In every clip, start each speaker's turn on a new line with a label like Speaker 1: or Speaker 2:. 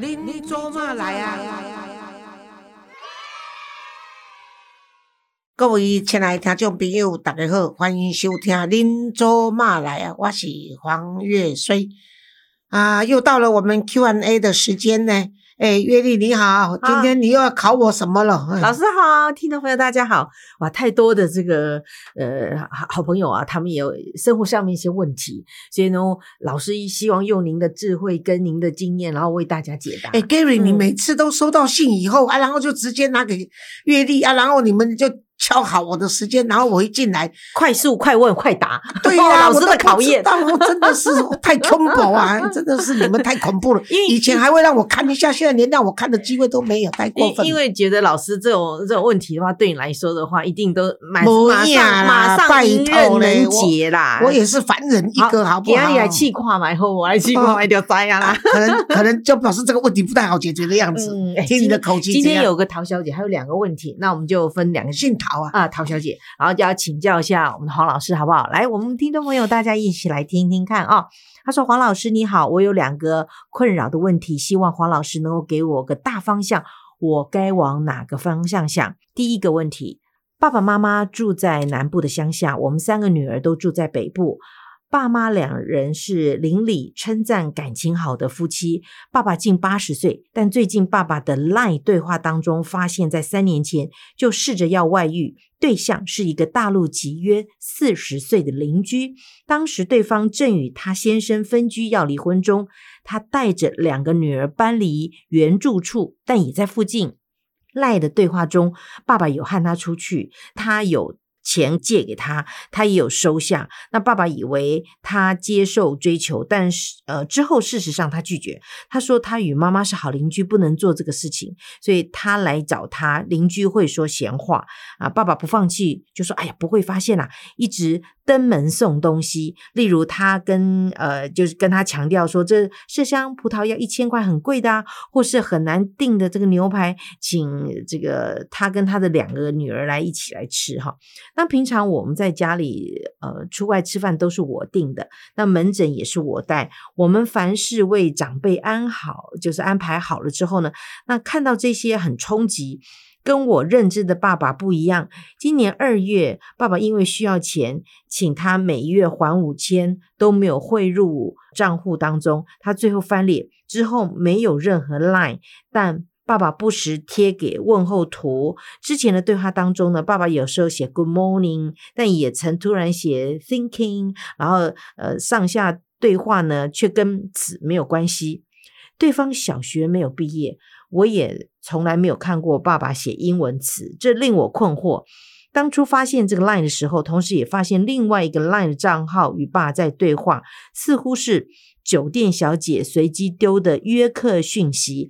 Speaker 1: 您做嘛来啊？各位亲爱的听众朋友，大家好，欢迎收听《您做嘛来啊》，我是黄月水啊，又到了我们 Q&A 的时间呢。哎，月丽你好，今天你又要考我什么了？
Speaker 2: 老师好，听众朋友大家好。哇，太多的这个呃好好朋友啊，他们也有生活上面一些问题，所以呢，老师希望用您的智慧跟您的经验，然后为大家解答。
Speaker 1: 哎，Gary，你每次都收到信以后啊，然后就直接拿给月丽啊，然后你们就。敲好我的时间，然后我一进来，
Speaker 2: 快速快问快答。
Speaker 1: 对呀，
Speaker 2: 老师的考验，
Speaker 1: 但我真的是太恐怖啊！真的是你们太恐怖了。因为以前还会让我看一下，现在连让我看的机会都没有，太过分。
Speaker 2: 因为觉得老师这种这种问题的话，对你来说的话，一定都马
Speaker 1: 马上
Speaker 2: 马上迎刃能解啦。
Speaker 1: 我也是凡人一个，好不好？
Speaker 2: 你来气跨嘛，以后我来气跨一条灾呀啦。
Speaker 1: 可能 可能就表示这个问题不太好解决的样子。听你的口气，
Speaker 2: 今天有个陶小姐，还有两个问题，那我们就分两个
Speaker 1: 姓陶好
Speaker 2: 啊，陶小姐。然后就要请教一下我们的黄老师，好不好？来，我们听众朋友，大家一起来听听看啊。他说：“黄老师你好，我有两个困扰的问题，希望黄老师能够给我个大方向，我该往哪个方向想？第一个问题，爸爸妈妈住在南部的乡下，我们三个女儿都住在北部。”爸妈两人是邻里称赞感情好的夫妻。爸爸近八十岁，但最近爸爸的 LINE 对话当中，发现，在三年前就试着要外遇，对象是一个大陆籍约四十岁的邻居。当时对方正与他先生分居要离婚中，他带着两个女儿搬离原住处，但也在附近。赖的对话中，爸爸有和他出去，他有。钱借给他，他也有收下。那爸爸以为他接受追求，但是呃之后事实上他拒绝。他说他与妈妈是好邻居，不能做这个事情，所以他来找他。邻居会说闲话啊，爸爸不放弃，就说哎呀不会发现啦，一直。登门送东西，例如他跟呃，就是跟他强调说，这麝香葡萄要一千块，很贵的啊，或是很难订的这个牛排，请这个他跟他的两个女儿来一起来吃哈。那平常我们在家里呃出外吃饭都是我订的，那门诊也是我带。我们凡是为长辈安好，就是安排好了之后呢，那看到这些很冲击。跟我认知的爸爸不一样。今年二月，爸爸因为需要钱，请他每月还五千，都没有汇入账户当中。他最后翻脸之后，没有任何 line，但爸爸不时贴给问候图。之前的对话当中呢，爸爸有时候写 Good morning，但也曾突然写 Thinking，然后呃，上下对话呢却跟此没有关系。对方小学没有毕业。我也从来没有看过爸爸写英文词，这令我困惑。当初发现这个 line 的时候，同时也发现另外一个 line 的账号与爸在对话，似乎是酒店小姐随机丢的约客讯息。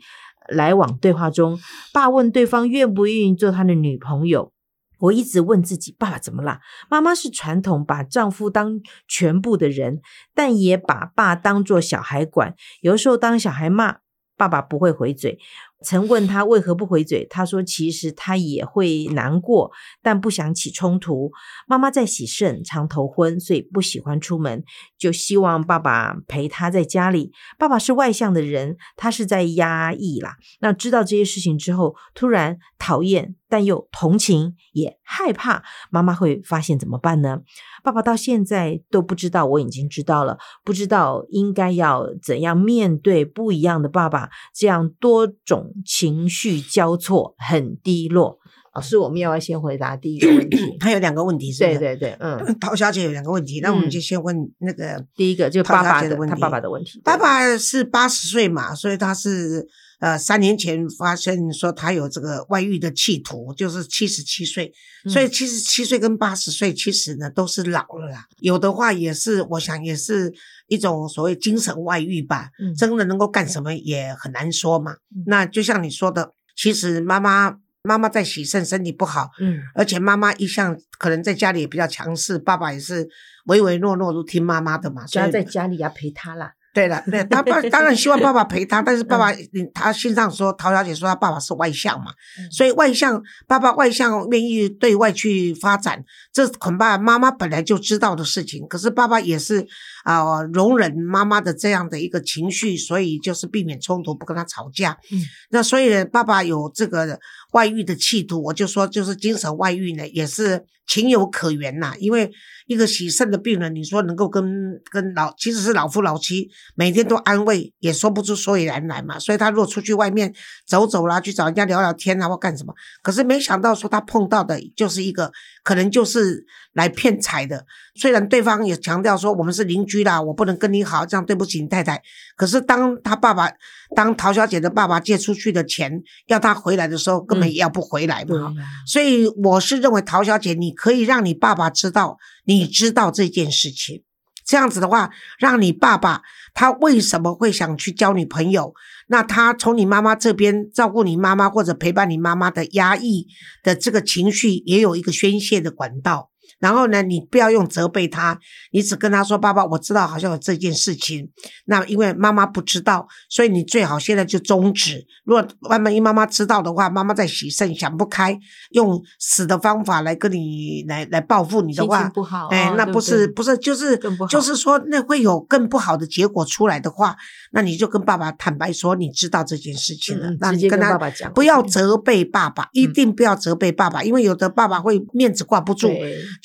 Speaker 2: 来往对话中，爸问对方愿不愿意做他的女朋友。我一直问自己，爸爸怎么了？妈妈是传统把丈夫当全部的人，但也把爸当做小孩管，有时候当小孩骂。爸爸不会回嘴。曾问他为何不回嘴，他说其实他也会难过，但不想起冲突。妈妈在喜肾，常头昏，所以不喜欢出门，就希望爸爸陪他在家里。爸爸是外向的人，他是在压抑啦。那知道这些事情之后，突然讨厌，但又同情，也害怕妈妈会发现怎么办呢？爸爸到现在都不知道我已经知道了，不知道应该要怎样面对不一样的爸爸，这样多种。情绪交错，很低落。老师，我们要不要先回答第一个问题？
Speaker 1: 他有两个问题，是
Speaker 2: 对对对，嗯，
Speaker 1: 陶小姐有两个问题，那我们就先问那个
Speaker 2: 第一个，就爸爸的问题。他爸爸的问题，
Speaker 1: 爸爸是八十岁嘛，所以他是呃三年前发现说他有这个外遇的企图，就是七十七岁，所以七十七岁跟八十岁其实呢都是老了啦。有的话也是，我想也是。一种所谓精神外遇吧，真的能够干什么也很难说嘛。那就像你说的，其实妈妈妈妈在喜肾，身体不好，嗯，而且妈妈一向可能在家里也比较强势，爸爸也是唯唯诺诺都听妈妈的嘛，
Speaker 2: 所以在家里要陪他啦。
Speaker 1: 对了，对 他爸当然希望爸爸陪他，但是爸爸，他信上说陶小姐说他爸爸是外向嘛，所以外向爸爸外向愿意对外去发展，这恐怕妈妈本来就知道的事情。可是爸爸也是啊，容忍妈妈的这样的一个情绪，所以就是避免冲突，不跟他吵架。
Speaker 2: 嗯，
Speaker 1: 那所以爸爸有这个外遇的企图，我就说就是精神外遇呢，也是情有可原呐，因为。一个喜肾的病人，你说能够跟跟老，即使是老夫老妻，每天都安慰，也说不出所以然来嘛。所以他如果出去外面走走啦，去找人家聊聊天啊，或干什么，可是没想到说他碰到的就是一个，可能就是来骗财的。虽然对方也强调说我们是邻居啦，我不能跟你好，这样对不起你太太。可是当他爸爸，当陶小姐的爸爸借出去的钱要他回来的时候，根本要不回来嘛。所以我是认为陶小姐，你可以让你爸爸知道，你知道这件事情，这样子的话，让你爸爸他为什么会想去交女朋友？那他从你妈妈这边照顾你妈妈或者陪伴你妈妈的压抑的这个情绪，也有一个宣泄的管道。然后呢，你不要用责备他，你只跟他说：“爸爸，我知道好像有这件事情。那因为妈妈不知道，所以你最好现在就终止。如果万一妈妈知道的话，妈妈在洗肾想不开，用死的方法来跟你来来报复你的话，
Speaker 2: 不好。
Speaker 1: 哎，那不是不是就是就是说那会有更不好的结果出来的话，那你就跟爸爸坦白说你知道这件事情了。那你跟他不要责备爸爸，一定不要责备爸爸，因为有的爸爸会面子挂不住。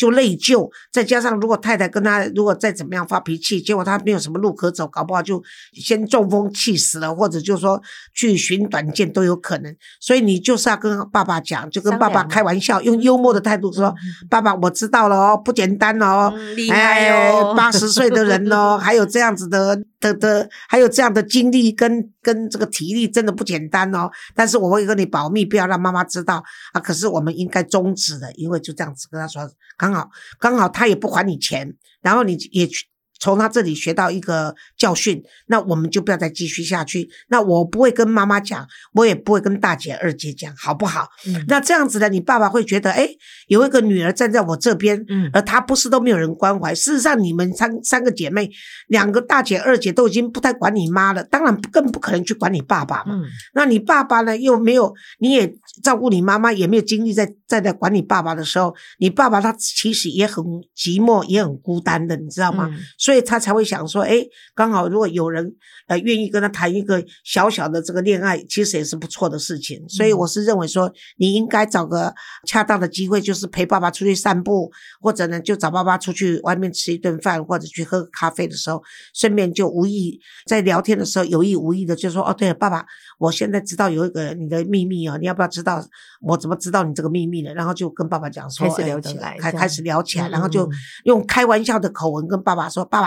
Speaker 1: 就内疚，再加上如果太太跟他如果再怎么样发脾气，结果他没有什么路可走，搞不好就先中风气死了，或者就说去寻短见都有可能。所以你就是要跟爸爸讲，就跟爸爸开玩笑，用幽默的态度说：“爸爸，我知道了哦，不简单哦，
Speaker 2: 哎，
Speaker 1: 八十岁的人哦，还有这样子的的的，还有这样的经历跟跟这个体力，真的不简单哦。但是我会跟你保密，不要让妈妈知道啊。可是我们应该终止的，因为就这样子跟他说。”刚好，刚好他也不还你钱，然后你也去。从他这里学到一个教训，那我们就不要再继续下去。那我不会跟妈妈讲，我也不会跟大姐、二姐讲，好不好？那这样子呢，你爸爸会觉得，哎，有一个女儿站在我这边，而她不是都没有人关怀。事实上，你们三三个姐妹，两个大姐、二姐都已经不太管你妈了，当然更不可能去管你爸爸嘛。那你爸爸呢，又没有，你也照顾你妈妈，也没有精力在在在管你爸爸的时候，你爸爸他其实也很寂寞，也很孤单的，你知道吗？所以。所以他才会想说，哎，刚好如果有人呃愿意跟他谈一个小小的这个恋爱，其实也是不错的事情。所以我是认为说，你应该找个恰当的机会，就是陪爸爸出去散步，或者呢就找爸爸出去外面吃一顿饭，或者去喝咖啡的时候，顺便就无意在聊天的时候有意无意的就说，哦，对了，爸爸，我现在知道有一个你的秘密哦，你要不要知道？我怎么知道你这个秘密呢？然后就跟爸爸讲说，
Speaker 2: 开始聊起来，
Speaker 1: 开开始聊起来，然后就用开玩笑的口吻跟爸爸说，爸。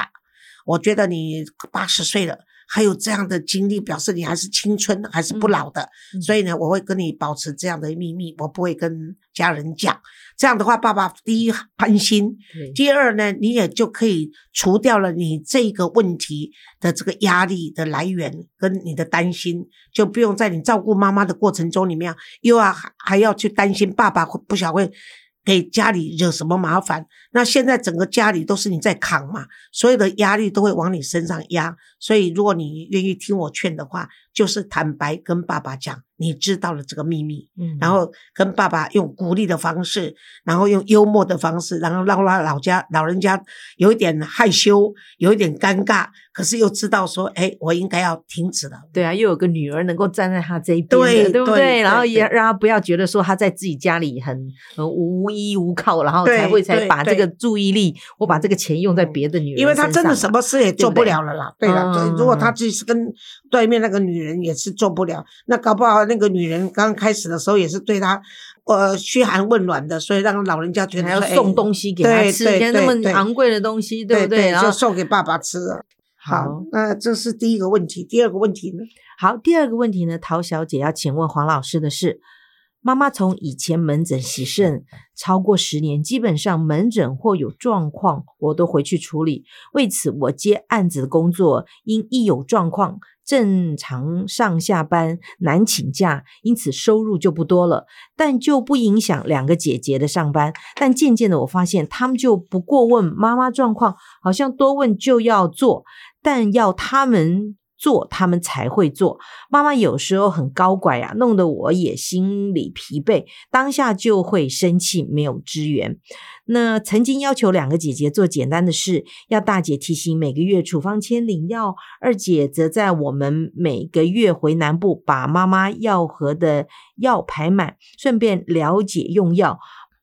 Speaker 1: 我觉得你八十岁了，还有这样的经历，表示你还是青春，还是不老的。所以呢，我会跟你保持这样的秘密，我不会跟家人讲。这样的话，爸爸第一安心，第二呢，你也就可以除掉了你这个问题的这个压力的来源跟你的担心，就不用在你照顾妈妈的过程中里面又要还要去担心爸爸会不晓会。给家里惹什么麻烦？那现在整个家里都是你在扛嘛，所有的压力都会往你身上压。所以，如果你愿意听我劝的话，就是坦白跟爸爸讲。你知道了这个秘密，嗯，然后跟爸爸用鼓励的方式，然后用幽默的方式，然后让他老家老人家有一点害羞，有一点尴尬，可是又知道说，哎，我应该要停止了。
Speaker 2: 对啊，又有个女儿能够站在他这一边，对对不对？然后也让他不要觉得说他在自己家里很很无依无靠，然后才会才把这个注意力，我把这个钱用在别的女人，
Speaker 1: 因为他真的什么事也做不了了啦。对了，对，如果他自己是跟对面那个女人也是做不了，那搞不好。那个女人刚开始的时候也是对他，呃，嘘寒问暖的，所以让老人家觉得
Speaker 2: 还要送东西给他吃，那么昂贵的东西，对不对？
Speaker 1: 就送给爸爸吃了。好，那这是第一个问题。第二个问题呢？
Speaker 2: 好，第二个问题呢？陶小姐要请问黄老师的是：妈妈从以前门诊洗肾超过十年，基本上门诊或有状况，我都回去处理。为此，我接案子的工作，因一有状况。正常上下班难请假，因此收入就不多了，但就不影响两个姐姐的上班。但渐渐的，我发现他们就不过问妈妈状况，好像多问就要做。但要他们。做他们才会做，妈妈有时候很高拐啊，弄得我也心里疲惫，当下就会生气，没有支援。那曾经要求两个姐姐做简单的事，要大姐提醒每个月处方签领药，二姐则在我们每个月回南部把妈妈药盒的药排满，顺便了解用药。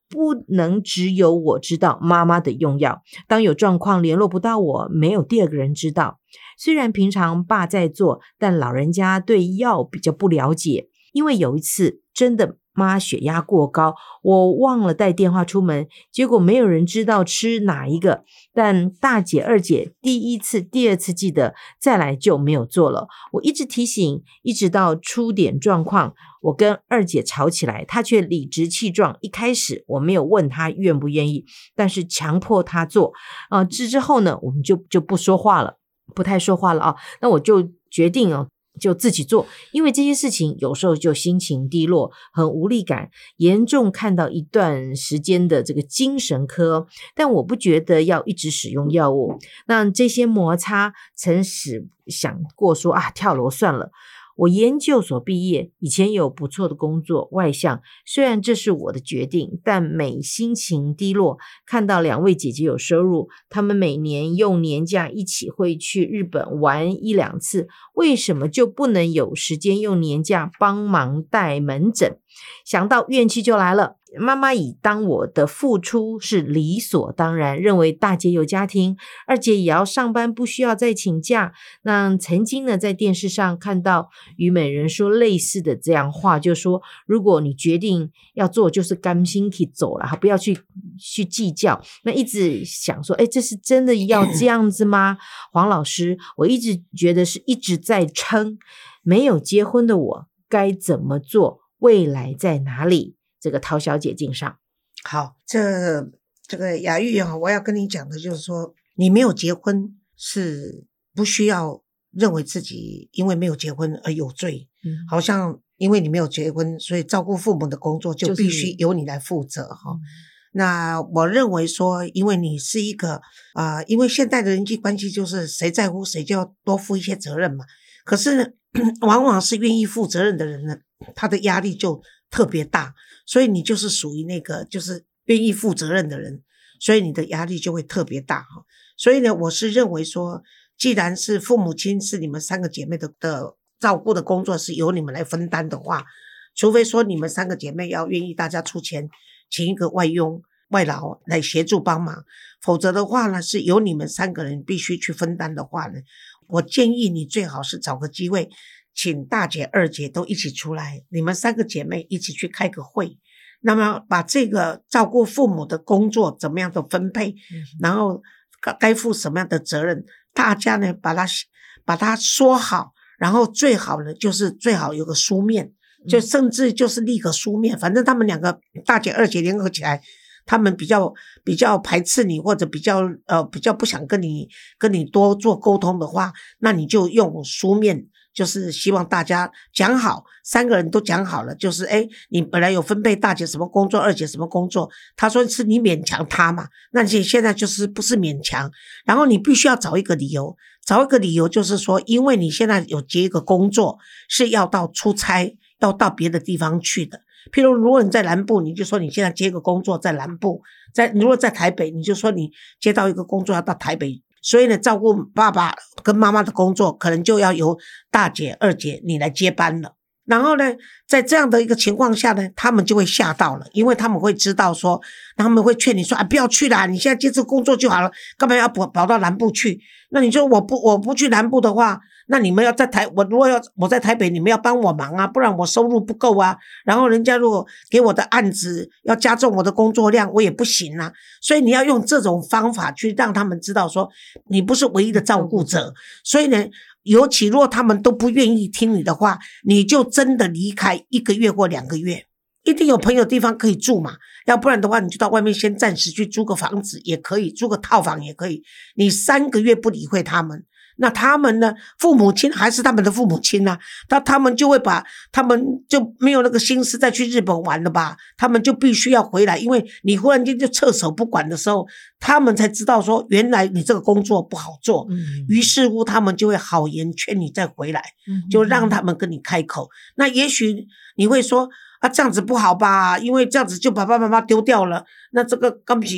Speaker 2: 不能只有我知道妈妈的用药，当有状况联络不到我，没有第二个人知道。虽然平常爸在做，但老人家对药比较不了解。因为有一次真的妈血压过高，我忘了带电话出门，结果没有人知道吃哪一个。但大姐、二姐第一次、第二次记得，再来就没有做了。我一直提醒，一直到出点状况，我跟二姐吵起来，她却理直气壮。一开始我没有问她愿不愿意，但是强迫她做。啊，之之后呢，我们就就不说话了。不太说话了啊，那我就决定哦，就自己做，因为这些事情有时候就心情低落，很无力感，严重看到一段时间的这个精神科，但我不觉得要一直使用药物。那这些摩擦，曾使想过说啊，跳楼算了。我研究所毕业，以前有不错的工作，外向。虽然这是我的决定，但每心情低落，看到两位姐姐有收入，她们每年用年假一起会去日本玩一两次，为什么就不能有时间用年假帮忙带门诊？想到怨气就来了。妈妈以当我的付出是理所当然，认为大姐有家庭，二姐也要上班，不需要再请假。那曾经呢，在电视上看到虞美人说类似的这样话，就说如果你决定要做，就是甘心去走了，哈，不要去去计较。那一直想说，哎，这是真的要这样子吗？黄老师，我一直觉得是一直在撑，没有结婚的我该怎么做？未来在哪里？这个陶小姐敬上。
Speaker 1: 好，这这个雅玉啊，我要跟你讲的就是说，你没有结婚是不需要认为自己因为没有结婚而有罪。嗯，好像因为你没有结婚，所以照顾父母的工作就必须由你来负责哈。那我认为说，因为你是一个啊，因为现在的人际关系就是谁在乎谁就要多负一些责任嘛。可是呢，往往是愿意负责任的人呢，他的压力就特别大。所以你就是属于那个就是愿意负责任的人，所以你的压力就会特别大哈。所以呢，我是认为说，既然是父母亲是你们三个姐妹的的照顾的工作是由你们来分担的话，除非说你们三个姐妹要愿意大家出钱请一个外佣外劳来协助帮忙，否则的话呢，是由你们三个人必须去分担的话呢，我建议你最好是找个机会。请大姐、二姐都一起出来，你们三个姐妹一起去开个会，那么把这个照顾父母的工作怎么样的分配，然后该该负什么样的责任，大家呢把它把它说好，然后最好呢就是最好有个书面，就甚至就是立个书面，反正他们两个大姐、二姐联合起来，他们比较比较排斥你，或者比较呃比较不想跟你跟你多做沟通的话，那你就用书面。就是希望大家讲好，三个人都讲好了。就是哎，你本来有分配大姐什么工作，二姐什么工作。他说是你勉强他嘛，那你现在就是不是勉强。然后你必须要找一个理由，找一个理由就是说，因为你现在有接一个工作是要到出差，要到别的地方去的。譬如如果你在南部，你就说你现在接个工作在南部；在如果在台北，你就说你接到一个工作要到台北。所以呢，照顾爸爸跟妈妈的工作，可能就要由大姐、二姐你来接班了。然后呢，在这样的一个情况下呢，他们就会吓到了，因为他们会知道说，他们会劝你说啊，不要去啦，你现在接这个工作就好了，干嘛要跑跑到南部去？那你说我不我不去南部的话。那你们要在台，我如果要我在台北，你们要帮我忙啊，不然我收入不够啊。然后人家如果给我的案子要加重我的工作量，我也不行啊。所以你要用这种方法去让他们知道，说你不是唯一的照顾者。所以呢，尤其若他们都不愿意听你的话，你就真的离开一个月或两个月，一定有朋友地方可以住嘛。要不然的话，你就到外面先暂时去租个房子也可以，租个套房也可以。你三个月不理会他们。那他们呢？父母亲还是他们的父母亲呢、那他们就会把他们就没有那个心思再去日本玩了吧？他们就必须要回来，因为你忽然间就撤手不管的时候，他们才知道说原来你这个工作不好做。
Speaker 2: 嗯
Speaker 1: 于是乎，他们就会好言劝你再回来，
Speaker 2: 嗯
Speaker 1: 就让他们跟你开口。那也许你会说啊，这样子不好吧？因为这样子就把爸爸妈妈丢掉了。那这个刚不是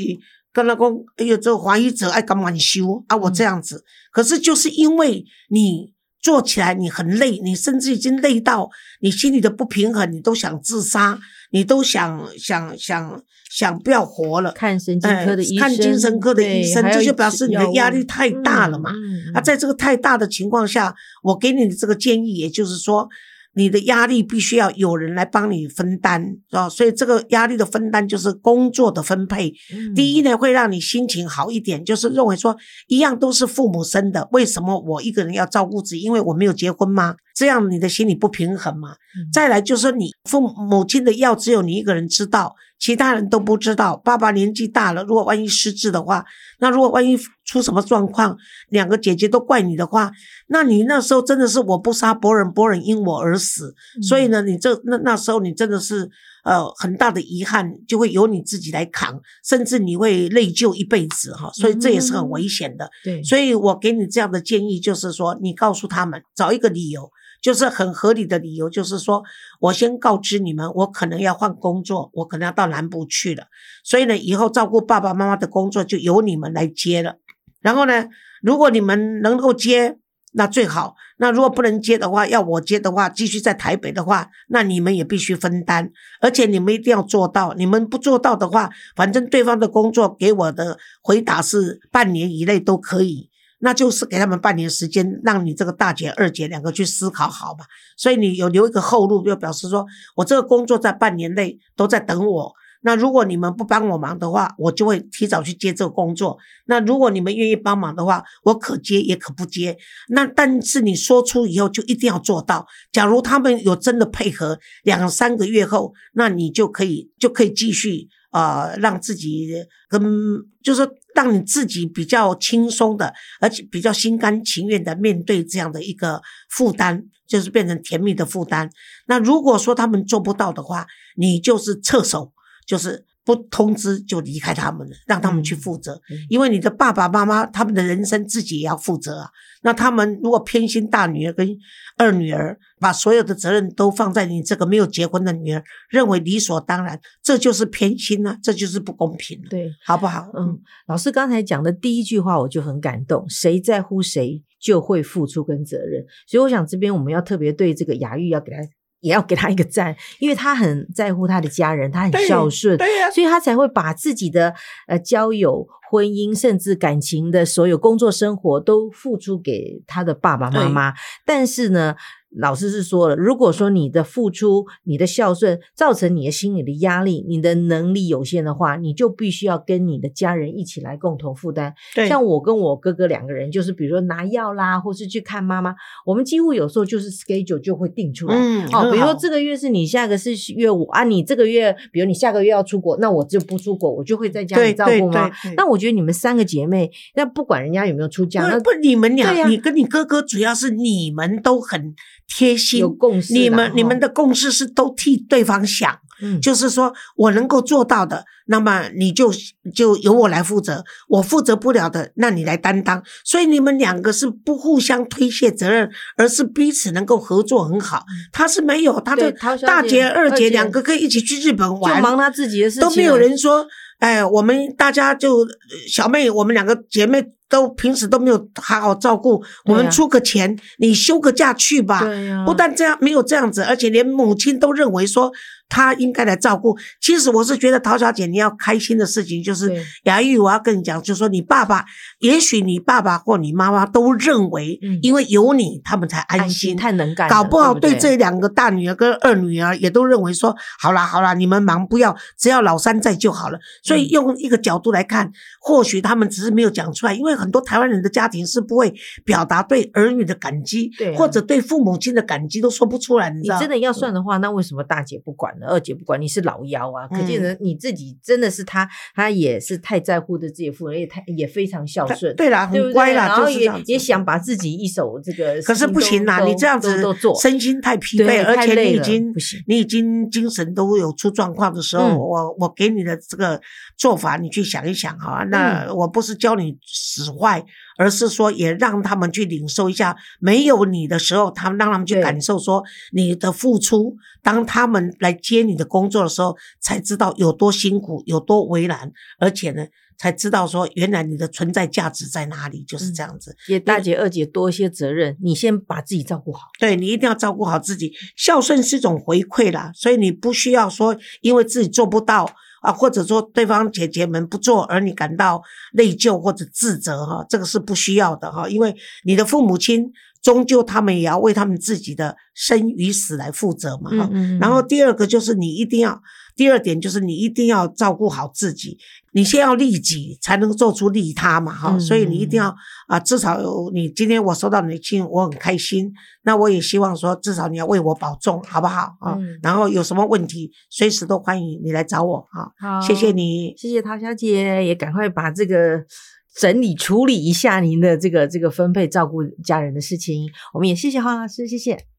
Speaker 1: 跟他讲，哎呦，这个怀疑者爱敢晚修啊，我这样子。可是就是因为你做起来你很累，你甚至已经累到你心里的不平衡，你都想自杀，你都想想想想不要活了。
Speaker 2: 看神经科的医生，
Speaker 1: 看精神科的医生，这就表示你的压力太大了嘛。啊，在这个太大的情况下，我给你的这个建议，也就是说，你的压力必须要有人来帮你分担，啊，所以这个压力的分担就是工作的分配。
Speaker 2: 嗯
Speaker 1: 第一呢，会让你心情好一点，就是认为说，一样都是父母生的，为什么我一个人要照顾自己？因为我没有结婚吗？这样你的心里不平衡嘛。
Speaker 2: 嗯
Speaker 1: 再来就是说，你父母亲的药只有你一个人知道，其他人都不知道。爸爸年纪大了，如果万一失智的话，那如果万一出什么状况，两个姐姐都怪你的话，那你那时候真的是我不杀伯仁，伯仁因我而死。所以呢，你这那那时候你真的是呃很大的遗憾，就会由你自己来扛，甚至你会内疚一辈子哈。所以这也是很危险的。
Speaker 2: 对，
Speaker 1: 所以我给你这样的建议，就是说，你告诉他们找一个理由，就是很合理的理由，就是说我先告知你们，我可能要换工作，我可能要到南部去了，所以呢，以后照顾爸爸妈妈的工作就由你们来接了。然后呢，如果你们能够接，那最好；那如果不能接的话，要我接的话，继续在台北的话，那你们也必须分担，而且你们一定要做到。你们不做到的话，反正对方的工作给我的回答是半年以内都可以。那就是给他们半年时间，让你这个大姐、二姐两个去思考好吧。所以你有留一个后路，就表示说我这个工作在半年内都在等我。那如果你们不帮我忙的话，我就会提早去接这个工作。那如果你们愿意帮忙的话，我可接也可不接。那但是你说出以后就一定要做到。假如他们有真的配合，两三个月后，那你就可以就可以继续呃让自己跟就是让你自己比较轻松的，而且比较心甘情愿的面对这样的一个负担，就是变成甜蜜的负担。那如果说他们做不到的话，你就是撤手，就是不通知就离开他们了，让他们去负责。
Speaker 2: 嗯
Speaker 1: 因为你的爸爸妈妈他们的人生自己也要负责啊。那他们如果偏心大女儿跟二女儿，把所有的责任都放在你这个没有结婚的女儿，认为理所当然，这就是偏心啊，这就是不公平了，
Speaker 2: 对，
Speaker 1: 好不好？
Speaker 2: 嗯，老师刚才讲的第一句话我就很感动，谁在乎谁就会付出跟责任，所以我想这边我们要特别对这个雅玉要给他也要给他一个赞，因为他很在乎他的家人，他很孝顺，
Speaker 1: 对呀、
Speaker 2: 所以他才会把自己的呃交友、婚姻，甚至感情的所有工作生活都付出给他的爸爸妈妈。但是呢，老师是说了，如果说你的付出、你的孝顺造成你的心理的压力，你的能力有限的话，你就必须要跟你的家人一起来共同负担。
Speaker 1: 对，
Speaker 2: 像我跟我哥哥两个人，就是比如说拿药啦，或是去看妈妈，我们几乎有时候就是 schedule 就会定出来。
Speaker 1: 嗯，
Speaker 2: 哦，比如说这个月是你，下个是月五啊，你这个月，比如你下个月要出国，那我就不出国，我就会在家里照顾妈。
Speaker 1: 对对
Speaker 2: 那我觉得你们三个姐妹，那不管人家有没有出嫁，那
Speaker 1: 不不，你们俩，你跟你哥哥，主要是你们都很贴心
Speaker 2: 有，共识。
Speaker 1: 你们你们的共识是都替对方想，
Speaker 2: 嗯
Speaker 1: 就是说我能够做到的，那么你就就由我来负责；我负责不了的，那你来担当。所以你们两个是不互相推卸责任，而是彼此能够合作很好。他是没有，他的大
Speaker 2: 姐
Speaker 1: 姐、二姐两个可以一起去日本
Speaker 2: 就
Speaker 1: 玩，
Speaker 2: 忙他自己的事情，
Speaker 1: 都没有。人说，哎，我们大家就呃小妹，我们两个姐妹都平时都没有好好照顾，我们出个钱，你休个假去吧。不但这样没有这样子，而且连母亲都认为说她应该来照顾。其实我是觉得陶小姐你要开心的事情就是
Speaker 2: 对
Speaker 1: 雅玉，我要跟你讲，就是说你爸爸，也许你爸爸或你妈妈都认为
Speaker 2: 嗯，
Speaker 1: 因为有你，他们才安
Speaker 2: 安
Speaker 1: 心。
Speaker 2: 太能干，
Speaker 1: 搞不好
Speaker 2: 对
Speaker 1: 这两个大女儿跟二女儿也都认为说，好啦好啦，你们忙不要，只要老三在就好了。所以
Speaker 2: 嗯
Speaker 1: 用一个角度来看，或许他们只是没有讲出来，因为为很多台湾人的家庭是不会表达对儿女的感激，
Speaker 2: 对啊
Speaker 1: 或者对父母亲的感激都说不出来，你知道？
Speaker 2: 你真的要算的话，那为什么大姐不管呢？二姐不管，你是老幺啊，可见你自己真的是他，他也是太在乎的自己的父母，也太也非常孝顺，
Speaker 1: 对啦？很乖啦，
Speaker 2: 然后也
Speaker 1: 就是
Speaker 2: 也想把自己一手这个，
Speaker 1: 可是不行啦，你这样子身心太疲
Speaker 2: 对
Speaker 1: 惫，而且你已经
Speaker 2: 不行
Speaker 1: 你已经精神都有出状况的时候，
Speaker 2: 嗯
Speaker 1: 我我给你的这个做法，你去想一想哈。那
Speaker 2: 嗯
Speaker 1: 我不是教你使坏，而是说也让他们去领受一下，没有你的时候，他们让他们去感受说你的付出。当他们来接你的工作的时候，才知道有多辛苦，有多为难，而且呢，才知道说原来你的存在价值在哪里，就是这样子。
Speaker 2: 也大姐、二姐多一些责任，你先把自己照顾好。
Speaker 1: 对你一定要照顾好自己，孝顺是一种回馈啦，所以你不需要说因为自己做不到啊，或者说对方姐姐们不做而你感到内疚或者自责哈，这个是不需要的哈，因为你的父母亲终究他们也要为他们自己的生与死来负责嘛哈。
Speaker 2: 嗯
Speaker 1: 然后第二个就是你一定要，第二点就是你一定要照顾好自己，你先要利己，才能做出利他嘛哈。
Speaker 2: 嗯
Speaker 1: 所以你一定要啊，至少有你今天我收到你的信，我很开心。那我也希望说，至少你要为我保重，好不好啊？
Speaker 2: 嗯
Speaker 1: 然后有什么问题，随时都欢迎你来找我啊。
Speaker 2: 好，
Speaker 1: 谢谢，你。
Speaker 2: 谢谢陶小姐，也赶快把这个。整理处理一下您的这个这个分配照顾家人的事情，我们也谢谢黄老师，谢谢。